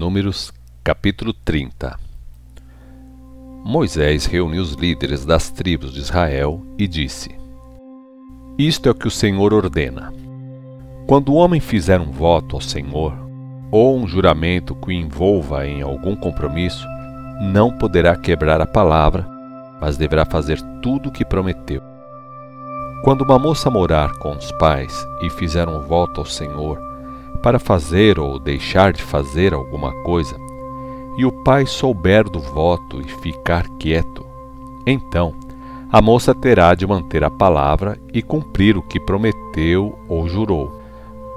Números capítulo 30 Moisés reuniu os líderes das tribos de Israel e disse: Isto é o que o Senhor ordena. Quando o homem fizer um voto ao Senhor, ou um juramento que o envolva em algum compromisso, não poderá quebrar a palavra, mas deverá fazer tudo o que prometeu. Quando uma moça morar com os pais e fizer um voto ao Senhor, para fazer ou deixar de fazer alguma coisa, e o pai souber do voto e ficar quieto, então a moça terá de manter a palavra e cumprir o que prometeu ou jurou.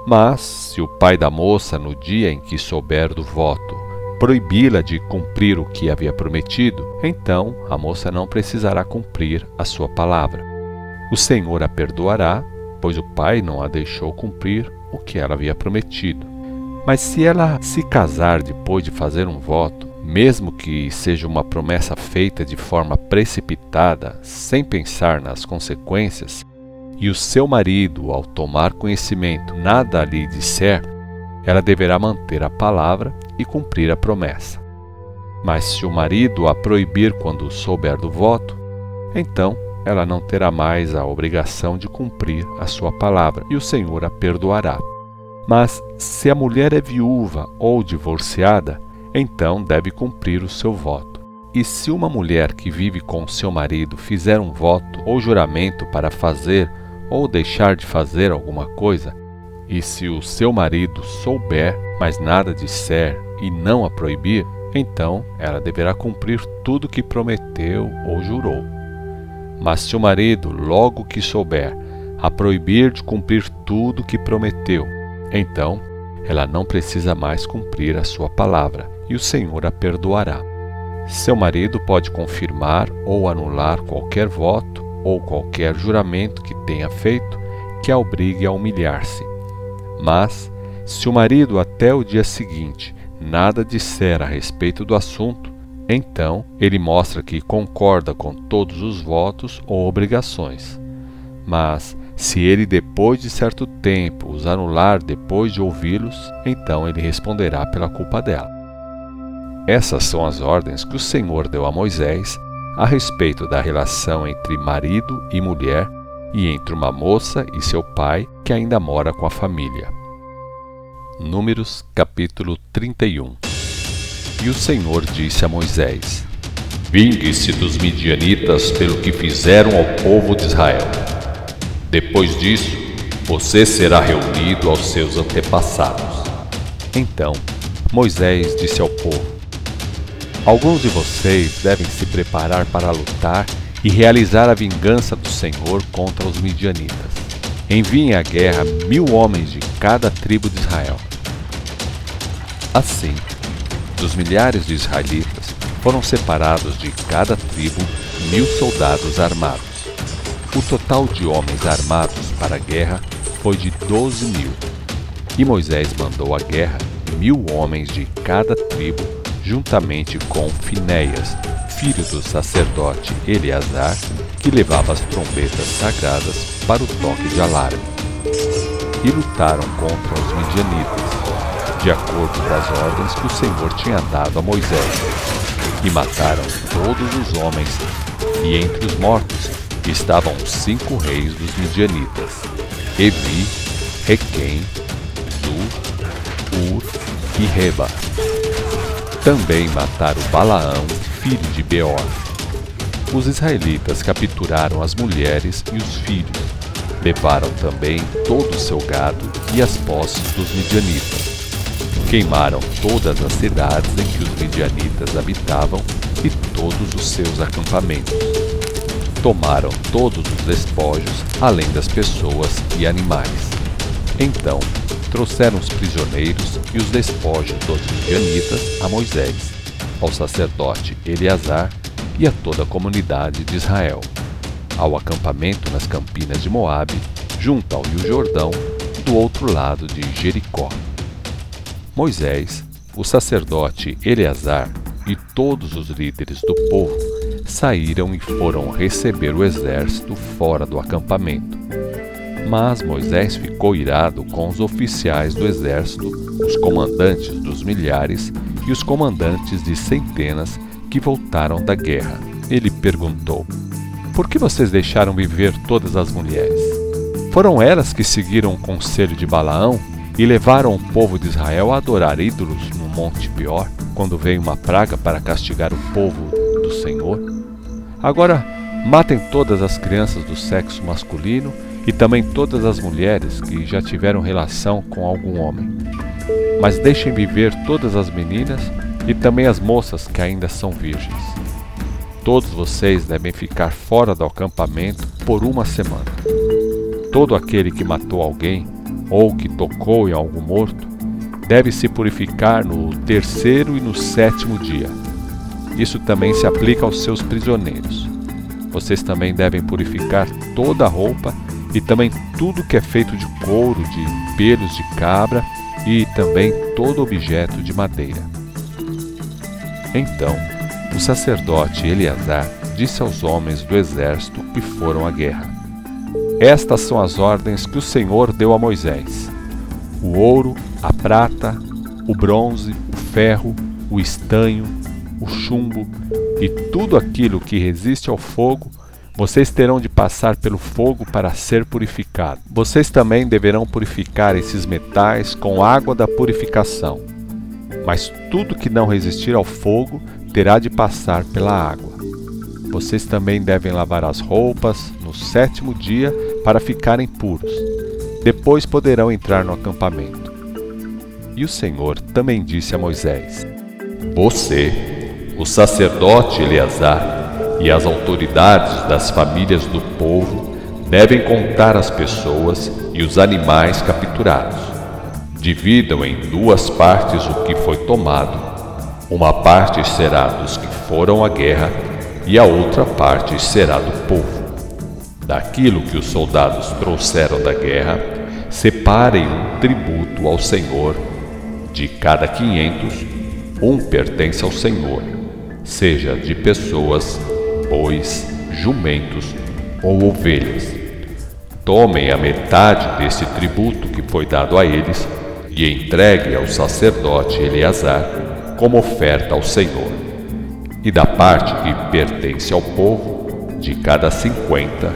Mas, se o pai da moça, no dia em que souber do voto, proibi-la de cumprir o que havia prometido, então a moça não precisará cumprir a sua palavra. O Senhor a perdoará, pois o pai não a deixou cumprir o que ela havia prometido. Mas se ela se casar depois de fazer um voto, mesmo que seja uma promessa feita de forma precipitada, sem pensar nas consequências, e o seu marido, ao tomar conhecimento, nada lhe disser, ela deverá manter a palavra e cumprir a promessa. Mas se o marido a proibir quando souber do voto, então ela não terá mais a obrigação de cumprir a sua palavra e o Senhor a perdoará. Mas se a mulher é viúva ou divorciada, então deve cumprir o seu voto. E se uma mulher que vive com seu marido fizer um voto ou juramento para fazer ou deixar de fazer alguma coisa, e se o seu marido souber, mas nada disser e não a proibir, então ela deverá cumprir tudo que prometeu ou jurou. Mas se o marido, logo que souber, a proibir de cumprir tudo que prometeu, então ela não precisa mais cumprir a sua palavra, e o Senhor a perdoará. Seu marido pode confirmar ou anular qualquer voto ou qualquer juramento que tenha feito que a obrigue a humilhar-se. Mas, se o marido até o dia seguinte nada disser a respeito do assunto, então, ele mostra que concorda com todos os votos ou obrigações. Mas, se ele depois de certo tempo os anular depois de ouvi-los, então ele responderá pela culpa dela. Essas são as ordens que o Senhor deu a Moisés a respeito da relação entre marido e mulher e entre uma moça e seu pai que ainda mora com a família. Números capítulo 31 e o Senhor disse a Moisés: Vingue-se dos midianitas pelo que fizeram ao povo de Israel. Depois disso, você será reunido aos seus antepassados. Então, Moisés disse ao povo: Alguns de vocês devem se preparar para lutar e realizar a vingança do Senhor contra os midianitas. Enviem à guerra mil homens de cada tribo de Israel. Assim, dos milhares de israelitas, foram separados de cada tribo mil soldados armados. O total de homens armados para a guerra foi de doze mil. E Moisés mandou à guerra mil homens de cada tribo, juntamente com Finéias, filho do sacerdote Eleazar, que levava as trombetas sagradas para o toque de alarme. E lutaram contra os midianitas de acordo com as ordens que o Senhor tinha dado a Moisés. E mataram todos os homens, e entre os mortos estavam cinco reis dos midianitas: Evi, Requem, Zur, Ur e Reba. Também mataram Balaão, filho de Beor. Os israelitas capturaram as mulheres e os filhos. Levaram também todo o seu gado e as posses dos midianitas Queimaram todas as cidades em que os midianitas habitavam e todos os seus acampamentos. Tomaram todos os despojos, além das pessoas e animais. Então trouxeram os prisioneiros e os despojos dos midianitas a Moisés, ao sacerdote Eleazar e a toda a comunidade de Israel, ao acampamento nas campinas de Moabe, junto ao rio Jordão, do outro lado de Jericó. Moisés, o sacerdote Eleazar e todos os líderes do povo saíram e foram receber o exército fora do acampamento. Mas Moisés ficou irado com os oficiais do exército, os comandantes dos milhares e os comandantes de centenas que voltaram da guerra. Ele perguntou: Por que vocês deixaram viver todas as mulheres? Foram elas que seguiram o conselho de Balaão e levaram o povo de Israel a adorar ídolos no Monte Pior, quando veio uma praga para castigar o povo do Senhor? Agora, matem todas as crianças do sexo masculino e também todas as mulheres que já tiveram relação com algum homem. Mas deixem viver todas as meninas e também as moças que ainda são virgens. Todos vocês devem ficar fora do acampamento por uma semana. Todo aquele que matou alguém ou que tocou em algo morto deve se purificar no terceiro e no sétimo dia. Isso também se aplica aos seus prisioneiros. Vocês também devem purificar toda a roupa e também tudo que é feito de couro, de pelos de cabra e também todo objeto de madeira. Então, o sacerdote Eleazar disse aos homens do exército que foram à guerra: Estas são as ordens que o Senhor deu a Moisés: o ouro, a prata, o bronze, o ferro, o estanho, o chumbo e tudo aquilo que resiste ao fogo vocês terão de passar pelo fogo para ser purificado. Vocês também deverão purificar esses metais com água da purificação. Mas tudo que não resistir ao fogo terá de passar pela água. Vocês também devem lavar as roupas no sétimo dia para ficarem puros. Depois poderão entrar no acampamento. E o Senhor também disse a Moisés: Você, o sacerdote Eleazar, e as autoridades das famílias do povo devem contar as pessoas e os animais capturados. Dividam em duas partes o que foi tomado. Uma parte será dos que foram à guerra e a outra parte será do povo. Daquilo que os soldados trouxeram da guerra, separem um tributo ao Senhor. De cada quinhentos, um pertence ao Senhor, seja de pessoas bois, jumentos ou ovelhas. Tomem a metade desse tributo que foi dado a eles e entregue ao sacerdote Eleazar como oferta ao Senhor. E da parte que pertence ao povo, de cada cinquenta,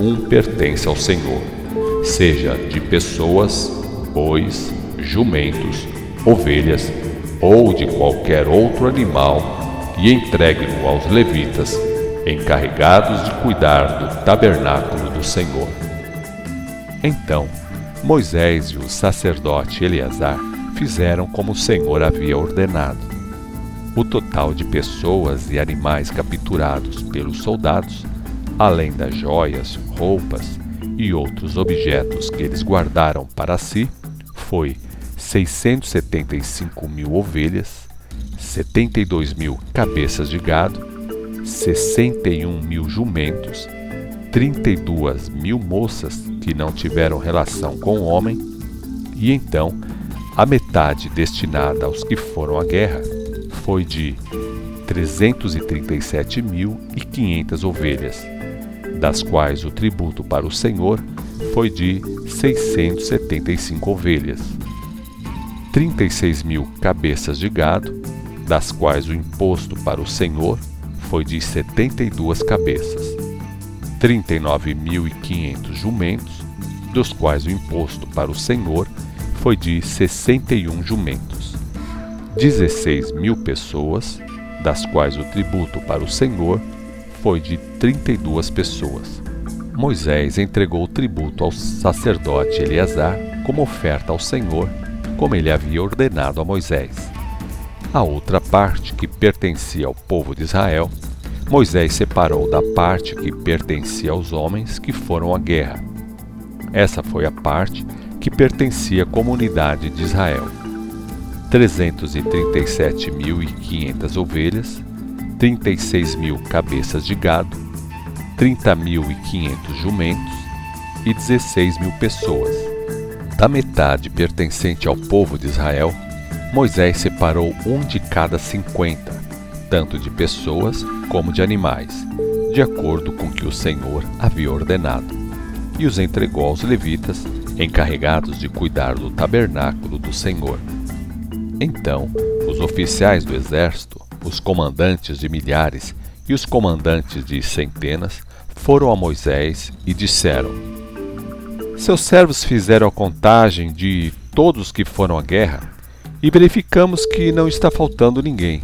um pertence ao Senhor, seja de pessoas, bois, jumentos, ovelhas ou de qualquer outro animal, e entregue-no aos levitas encarregados de cuidar do tabernáculo do Senhor. Então, Moisés e o sacerdote Eleazar fizeram como o Senhor havia ordenado. O total de pessoas e animais capturados pelos soldados, além das joias, roupas e outros objetos que eles guardaram para si, foi 675 mil ovelhas, 72 mil cabeças de gado 61 mil jumentos, 32 mil moças que não tiveram relação com o homem, e então a metade destinada aos que foram à guerra foi de 337.500 ovelhas, das quais o tributo para o Senhor foi de 675 ovelhas, 36 mil cabeças de gado, das quais o imposto para o Senhor foi de 72 cabeças, 39.500 jumentos, dos quais o imposto para o senhor foi de 61 jumentos, 16 mil pessoas, das quais o tributo para o senhor foi de 32 pessoas. Moisés entregou o tributo ao sacerdote Eleazar como oferta ao Senhor, como ele havia ordenado a Moisés. A outra parte, que pertencia ao povo de Israel, Moisés separou da parte que pertencia aos homens que foram à guerra. Essa foi a parte que pertencia à comunidade de Israel. 337.500 ovelhas, 36 mil cabeças de gado, 30.500 jumentos e 16 mil pessoas. Da metade pertencente ao povo de Israel, Moisés separou um de cada cinquenta, tanto de pessoas como de animais, de acordo com o que o Senhor havia ordenado. e os entregou aos levitas, encarregados de cuidar do tabernáculo do Senhor. Então, os oficiais do exército, os comandantes de milhares e os comandantes de centenas foram a Moisés e disseram: Seus servos fizeram a contagem de todos que foram à guerra e verificamos que não está faltando ninguém.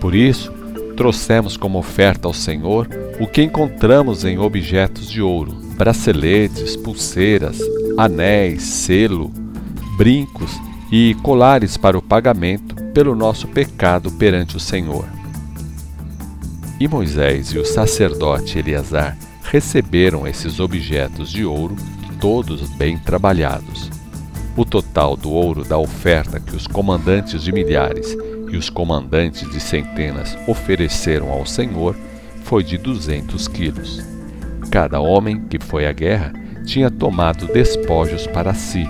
Por isso, trouxemos como oferta ao Senhor o que encontramos em objetos de ouro: braceletes, pulseiras, anéis, selo, brincos e colares para o pagamento pelo nosso pecado perante o Senhor. E Moisés e o sacerdote Eleazar receberam esses objetos de ouro, todos bem trabalhados. O total do ouro da oferta que os comandantes de milhares e os comandantes de centenas ofereceram ao Senhor foi de duzentos quilos. Cada homem que foi à guerra tinha tomado despojos para si.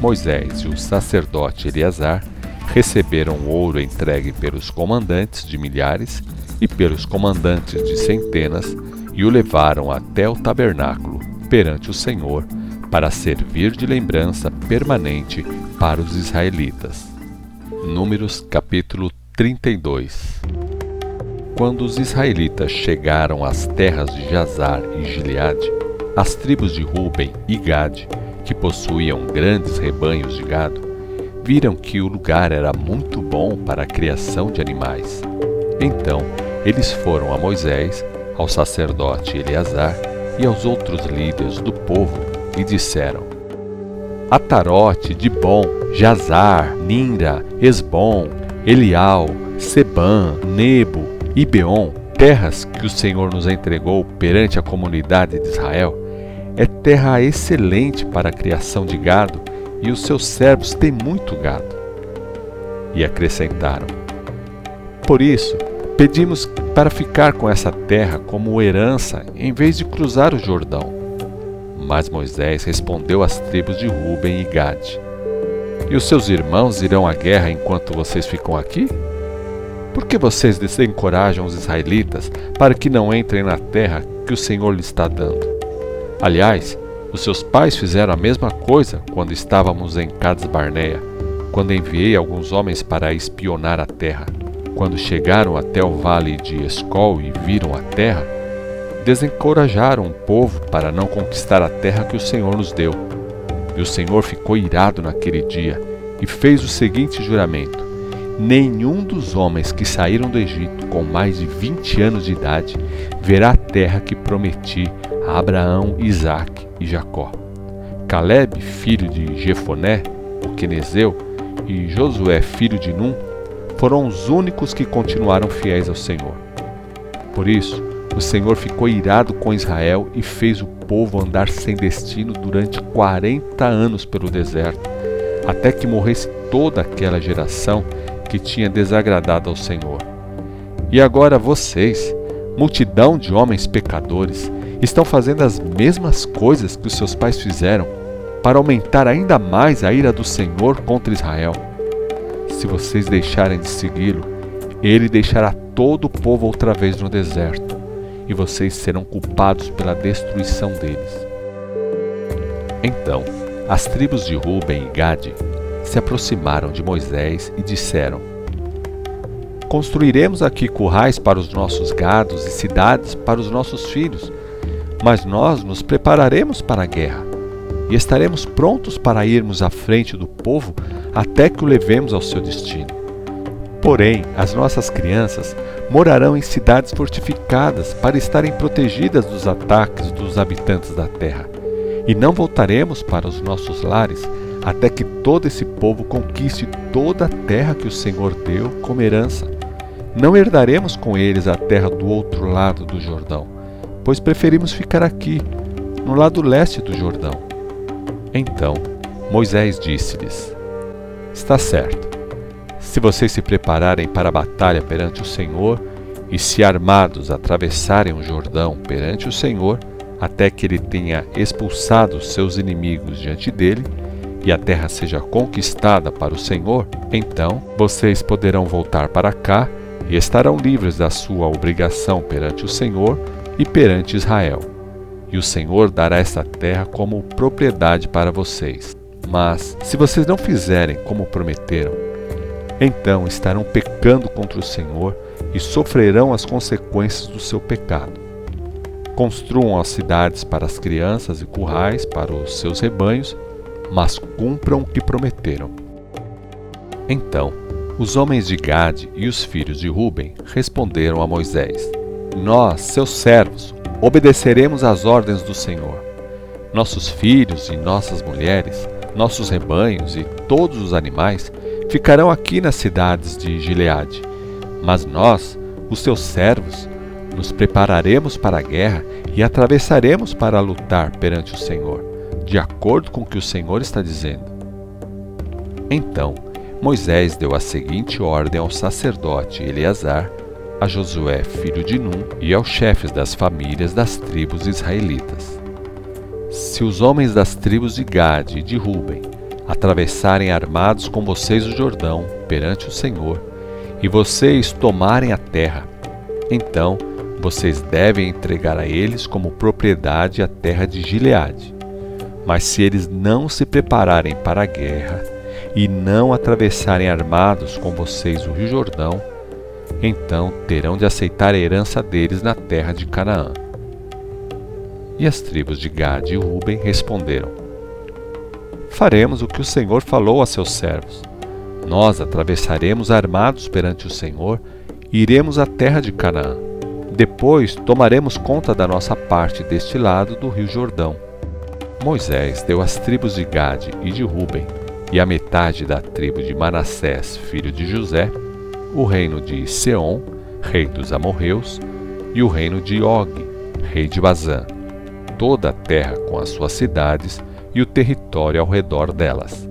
Moisés e o sacerdote Eleazar receberam ouro entregue pelos comandantes de milhares e pelos comandantes de centenas e o levaram até o tabernáculo perante o Senhor para servir de lembrança permanente para os israelitas. Números capítulo 32 Quando os israelitas chegaram às terras de Jazar e Gileade, as tribos de Ruben e Gade, que possuíam grandes rebanhos de gado, viram que o lugar era muito bom para a criação de animais. Então, eles foram a Moisés, ao sacerdote Eleazar e aos outros líderes do povo e disseram: Atarote, Dibon, Jazar, Ninra, Esbom, Elial, Sebã, Nebo e Beon, terras que o Senhor nos entregou perante a comunidade de Israel, é terra excelente para a criação de gado e os seus servos têm muito gado. E acrescentaram: Por isso, pedimos para ficar com essa terra como herança em vez de cruzar o Jordão. Mas Moisés respondeu às tribos de Ruben e Gade: E os seus irmãos irão à guerra enquanto vocês ficam aqui? Por que vocês desencorajam os israelitas para que não entrem na terra que o Senhor lhes está dando? Aliás, os seus pais fizeram a mesma coisa quando estávamos em Cades Barneia, quando enviei alguns homens para espionar a terra. Quando chegaram até o vale de Escol e viram a terra, desencorajaram o povo para não conquistar a terra que o Senhor nos deu. E o Senhor ficou irado naquele dia e fez o seguinte juramento: Nenhum dos homens que saíram do Egito com mais de vinte anos de idade verá a terra que prometi a Abraão, Isaque e Jacó. Caleb, filho de Jefoné, o quenezeu, e Josué, filho de Num, foram os únicos que continuaram fiéis ao Senhor. Por isso, o Senhor ficou irado com Israel e fez o povo andar sem destino durante 40 anos pelo deserto, até que morresse toda aquela geração que tinha desagradado ao Senhor. E agora vocês, multidão de homens pecadores, estão fazendo as mesmas coisas que os seus pais fizeram para aumentar ainda mais a ira do Senhor contra Israel. Se vocês deixarem de segui-lo, ele deixará todo o povo outra vez no deserto e vocês serão culpados pela destruição deles. Então, as tribos de Ruben e Gade se aproximaram de Moisés e disseram: Construiremos aqui currais para os nossos gados e cidades para os nossos filhos, mas nós nos prepararemos para a guerra e estaremos prontos para irmos à frente do povo até que o levemos ao seu destino. Porém, as nossas crianças morarão em cidades fortificadas para estarem protegidas dos ataques dos habitantes da terra. E não voltaremos para os nossos lares até que todo esse povo conquiste toda a terra que o Senhor deu como herança. Não herdaremos com eles a terra do outro lado do Jordão, pois preferimos ficar aqui, no lado leste do Jordão. Então Moisés disse-lhes: Está certo se vocês se prepararem para a batalha perante o Senhor e se armados atravessarem o Jordão perante o Senhor, até que ele tenha expulsado seus inimigos diante dele e a terra seja conquistada para o Senhor, então vocês poderão voltar para cá e estarão livres da sua obrigação perante o Senhor e perante Israel. e o Senhor dará esta terra como propriedade para vocês. Mas, se vocês não fizerem como prometeram, então estarão pecando contra o Senhor e sofrerão as consequências do seu pecado. Construam as cidades para as crianças e currais para os seus rebanhos, mas cumpram o que prometeram. Então, os homens de Gade e os filhos de Ruben responderam a Moisés: Nós, seus servos, obedeceremos às ordens do Senhor. Nossos filhos e nossas mulheres, nossos rebanhos e todos os animais ficarão aqui nas cidades de Gileade. Mas nós, os seus servos, nos prepararemos para a guerra e atravessaremos para lutar perante o Senhor, de acordo com o que o Senhor está dizendo. Então, Moisés deu a seguinte ordem ao sacerdote Eleazar a Josué, filho de Num, e aos chefes das famílias das tribos israelitas. Se os homens das tribos de Gade e de Ruben atravessarem armados com vocês o Jordão perante o Senhor, e vocês tomarem a terra, então vocês devem entregar a eles como propriedade a terra de Gileade. Mas se eles não se prepararem para a guerra e não atravessarem armados com vocês o Rio Jordão, então terão de aceitar a herança deles na terra de Canaã. E as tribos de Gad e Ruben responderam: Faremos o que o Senhor falou a seus servos. Nós atravessaremos armados perante o Senhor e iremos à terra de Canaã. Depois tomaremos conta da nossa parte deste lado do rio Jordão. Moisés deu às tribos de Gade e de Ruben e a metade da tribo de Manassés, filho de José, o reino de Seom, rei dos amorreus, e o reino de Og, rei de Bazã, toda a terra com as suas cidades e o território ao redor delas.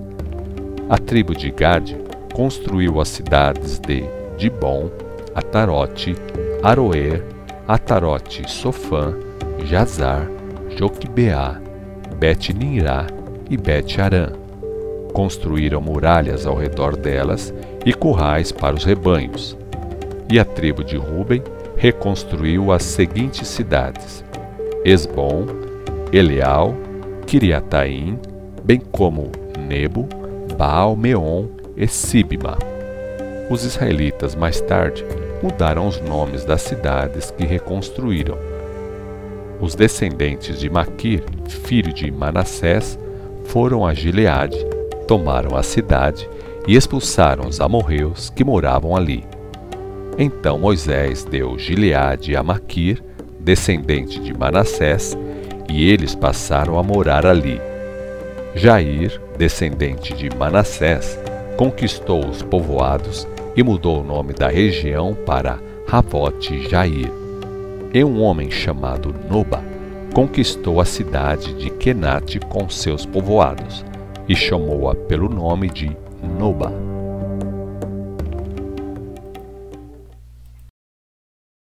A tribo de Gad construiu as cidades de Dibon, Atarote, Aroer, Atarote, Sofã, Jazar, Joquibeá, Bet-Nirá e Bet-Arã. Construíram muralhas ao redor delas e currais para os rebanhos. E a tribo de Ruben reconstruiu as seguintes cidades: Esbom, Eleal, Kiriataim, bem como Nebo, Baal-Meon e Sibma. Os israelitas mais tarde mudaram os nomes das cidades que reconstruíram. Os descendentes de Maquir, filho de Manassés, foram a Gileade, tomaram a cidade e expulsaram os amorreus que moravam ali. Então Moisés deu Gileade a Maquir, descendente de Manassés, e eles passaram a morar ali. Jair, descendente de Manassés, conquistou os povoados e mudou o nome da região para Ravote Jair. E um homem chamado Noba conquistou a cidade de Kenate com seus povoados e chamou-a pelo nome de Noba.